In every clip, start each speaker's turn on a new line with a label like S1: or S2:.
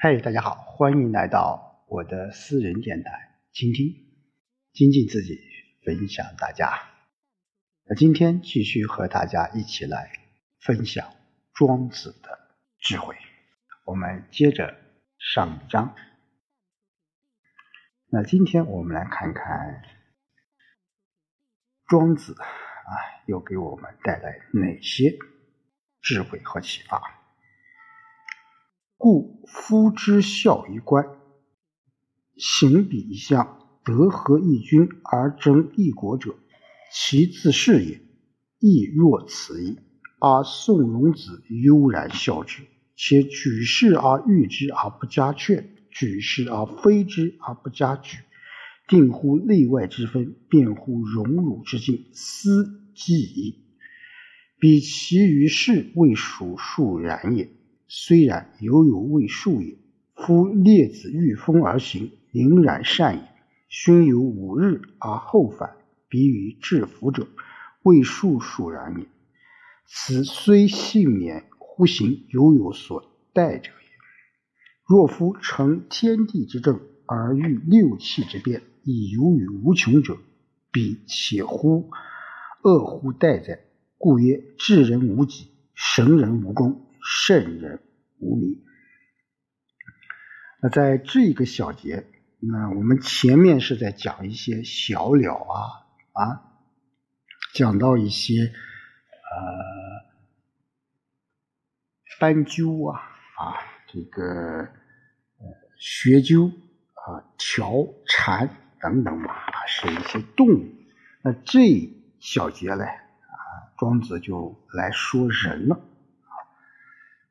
S1: 嗨，大家好，欢迎来到我的私人电台，倾听，精进自己，分享大家。那今天继续和大家一起来分享庄子的智慧。我们接着上一章。那今天我们来看看庄子啊，又给我们带来哪些智慧和启发？故夫之孝于官，行比一相，德合一君而争一国者，其自是也，亦若此矣。而宋荣子悠然笑之，且举世而誉之而不加劝，举世而非之而不加举，定乎内外之分，辩乎荣辱之境，斯既矣。彼其余事未属数然也。虽然犹有未数也。夫列子御风而行，宁然善也。勋有五日而后返，比于治服者，未数数然也。此虽幸免乎行，犹有所待者也。若夫成天地之正，而欲六气之变，以游于无穷者，彼且乎恶乎待哉？故曰：智人无己，神人无功。圣人无名。那在这一个小节，那我们前面是在讲一些小鸟啊啊，讲到一些呃斑鸠啊啊，这个呃学鸠啊、条蝉等等啊，是一些动物。那这小节呢啊，庄子就来说人了。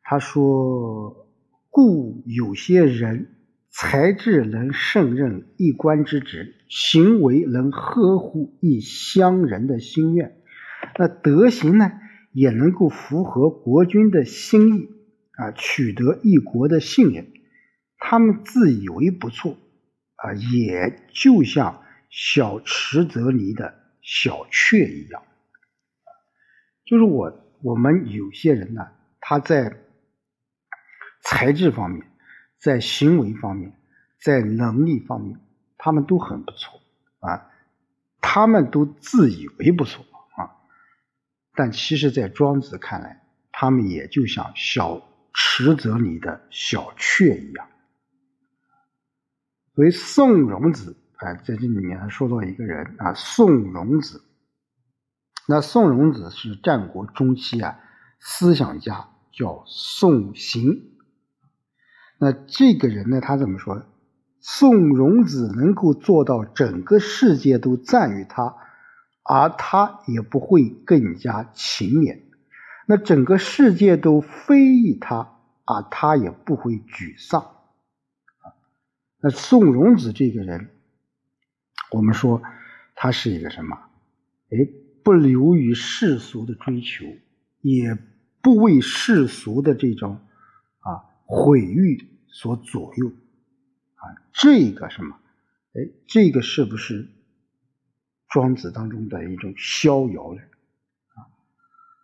S1: 他说：“故有些人才智能胜任一官之职，行为能呵护一乡人的心愿，那德行呢，也能够符合国君的心意啊，取得一国的信任。他们自以为不错啊，也就像小池泽里的小雀一样。就是我我们有些人呢，他在。”才智方面，在行为方面，在能力方面，他们都很不错啊，他们都自以为不错啊，但其实，在庄子看来，他们也就像小池泽里的小雀一样。所以，宋荣子啊，在这里面还说到一个人啊，宋荣子。那宋荣子是战国中期啊，思想家，叫宋行。那这个人呢？他怎么说？宋荣子能够做到整个世界都赞誉他，而他也不会更加勤勉；那整个世界都非议他，而他也不会沮丧。那宋荣子这个人，我们说他是一个什么？哎，不流于世俗的追求，也不为世俗的这种。毁誉所左右啊，这个什么？哎，这个是不是庄子当中的一种逍遥呢？啊，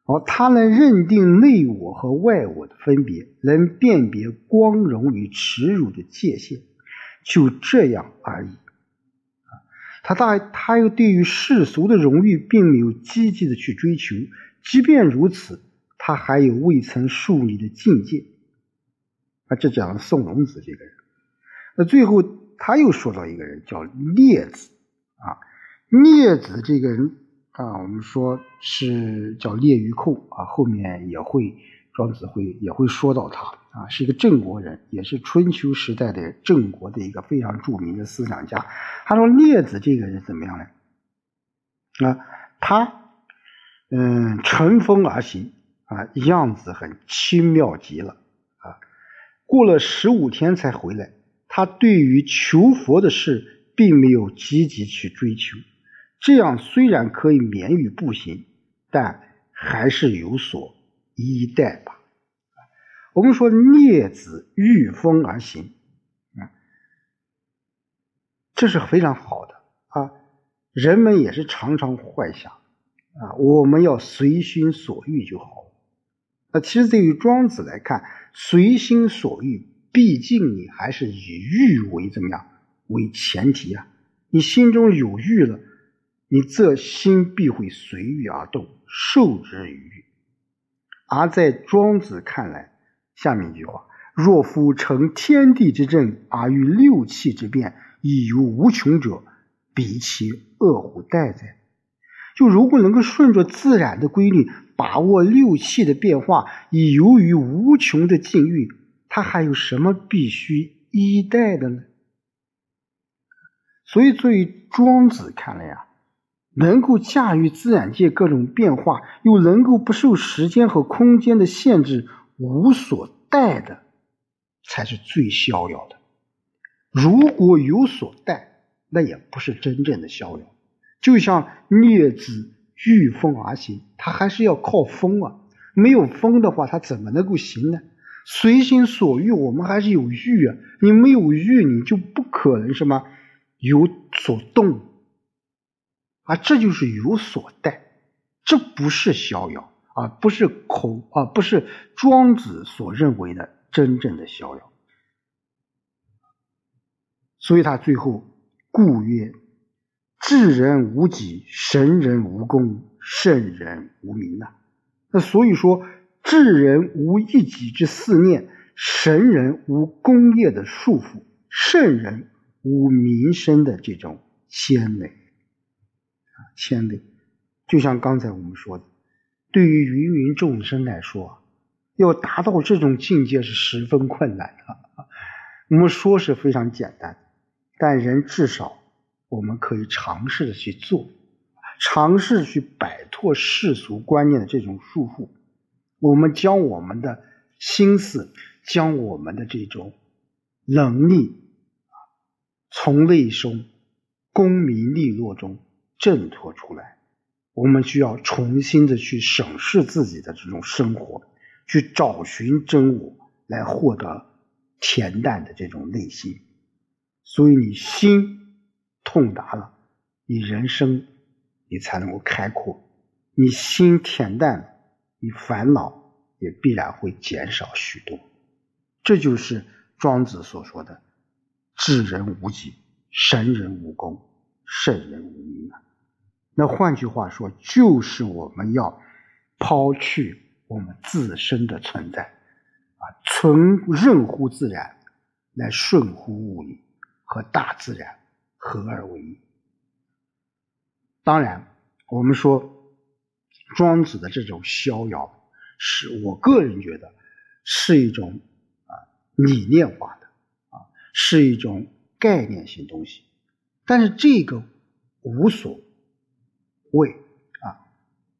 S1: 好，他能认定内我和外我的分别，能辨别光荣与耻辱的界限，就这样而已。啊，他大他又对于世俗的荣誉并没有积极的去追求，即便如此，他还有未曾树立的境界。这讲宋荣子这个人，那最后他又说到一个人叫列子啊，列子这个人啊，我们说是叫列于寇啊，后面也会庄子会也会说到他啊，是一个郑国人，也是春秋时代的郑国的一个非常著名的思想家。他说列子这个人怎么样呢？啊，他嗯乘风而行啊，样子很轻妙极了。过了十五天才回来，他对于求佛的事并没有积极去追求，这样虽然可以免于步行，但还是有所依待吧。我们说聂子遇风而行，啊，这是非常好的啊。人们也是常常幻想啊，我们要随心所欲就好。那其实对于庄子来看，随心所欲毕竟你还是以欲为怎么样为前提啊？你心中有欲了，你这心必会随欲而动，受之于欲。而在庄子看来，下面一句话：若夫成天地之正，而欲六气之变，以有无穷者，彼其恶乎待哉？就如果能够顺着自然的规律，把握六气的变化，以由于无穷的境遇，他还有什么必须依待的呢？所以，作为庄子看来啊，能够驾驭自然界各种变化，又能够不受时间和空间的限制，无所待的，才是最逍遥的。如果有所待，那也不是真正的逍遥。就像镊子御风而行，它还是要靠风啊。没有风的话，它怎么能够行呢？随心所欲，我们还是有欲啊。你没有欲，你就不可能什么有所动啊。这就是有所待，这不是逍遥啊，不是口啊，不是庄子所认为的真正的逍遥。所以他最后故曰。智人无己，神人无功，圣人无名呐。那所以说，智人无一己之思念，神人无功业的束缚，圣人无名声的这种牵累啊，牵累。就像刚才我们说的，对于芸芸众生来说，要达到这种境界是十分困难的。我们说是非常简单，但人至少。我们可以尝试的去做，尝试去摆脱世俗观念的这种束缚。我们将我们的心思，将我们的这种能力啊，从内中功名利禄中挣脱出来。我们需要重新的去审视自己的这种生活，去找寻真我，来获得恬淡的这种内心。所以，你心。通达了，你人生你才能够开阔；你心恬淡了，你烦恼也必然会减少许多。这就是庄子所说的“智人无己，神人无功，圣人无名”啊。那换句话说，就是我们要抛去我们自身的存在啊，存任乎自然，来顺乎物理和大自然。合二为一。当然，我们说庄子的这种逍遥，是我个人觉得是一种啊理念化的啊，是一种概念性东西。但是这个无所谓啊，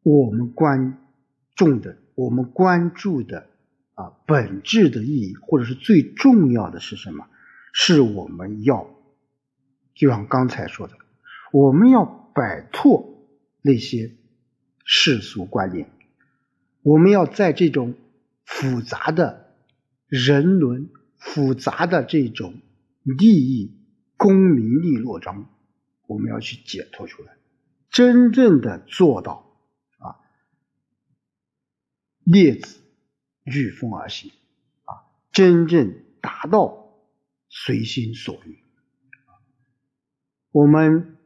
S1: 我们关重的，我们关注的啊本质的意义，或者是最重要的是什么？是我们要。就像刚才说的，我们要摆脱那些世俗观念，我们要在这种复杂的人伦、复杂的这种利益、功名利禄中，我们要去解脱出来，真正的做到啊，列子御风而行啊，真正达到随心所欲。我们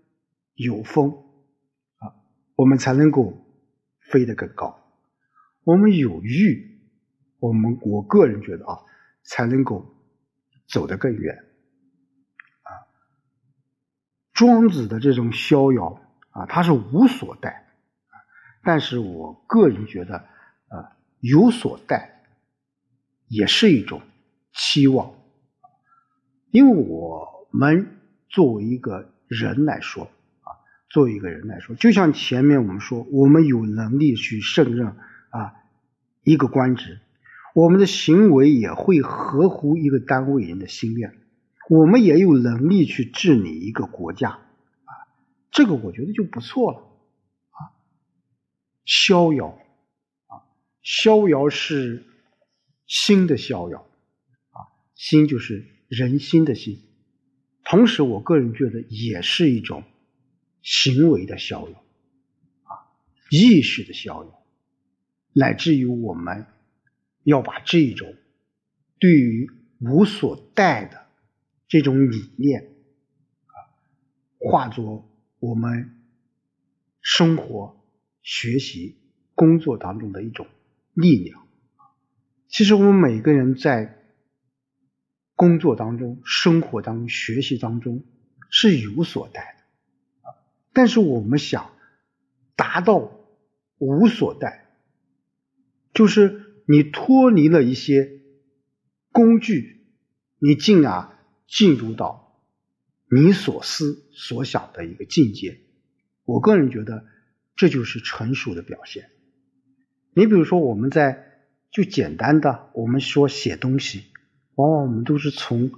S1: 有风啊，我们才能够飞得更高；我们有欲，我们我个人觉得啊，才能够走得更远啊。庄子的这种逍遥啊，他是无所待啊，但是我个人觉得啊，有所待也是一种期望，因为我们作为一个。人来说啊，作为一个人来说，就像前面我们说，我们有能力去胜任啊一个官职，我们的行为也会合乎一个单位人的心愿，我们也有能力去治理一个国家啊，这个我觉得就不错了啊。逍遥啊，逍遥是心的逍遥啊，心就是人心的心。同时，我个人觉得也是一种行为的逍遥，啊，意识的逍遥，乃至于我们要把这种对于无所待的这种理念啊，化作我们生活、学习、工作当中的一种力量。其实我们每个人在工作当中、生活当中、学习当中是有所待的啊，但是我们想达到无所待，就是你脱离了一些工具，你进而进入到你所思所想的一个境界。我个人觉得这就是成熟的表现。你比如说我们在。就简单的，我们说写东西，往往我们都是从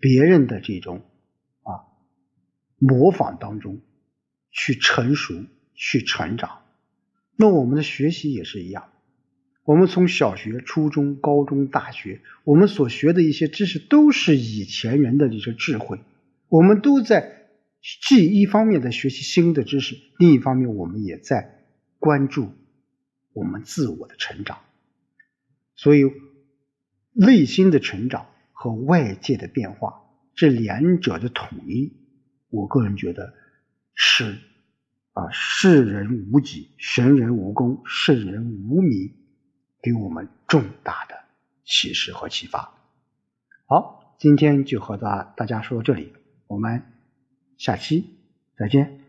S1: 别人的这种啊模仿当中去成熟、去成长。那我们的学习也是一样，我们从小学、初中、高中、大学，我们所学的一些知识都是以前人的这些智慧，我们都在既一方面在学习新的知识，另一方面我们也在关注我们自我的成长。所以，内心的成长和外界的变化这两者的统一，我个人觉得是啊，世人无己，神人无功，圣人无名，给我们重大的启示和启发。好，今天就和大大家说到这里，我们下期再见。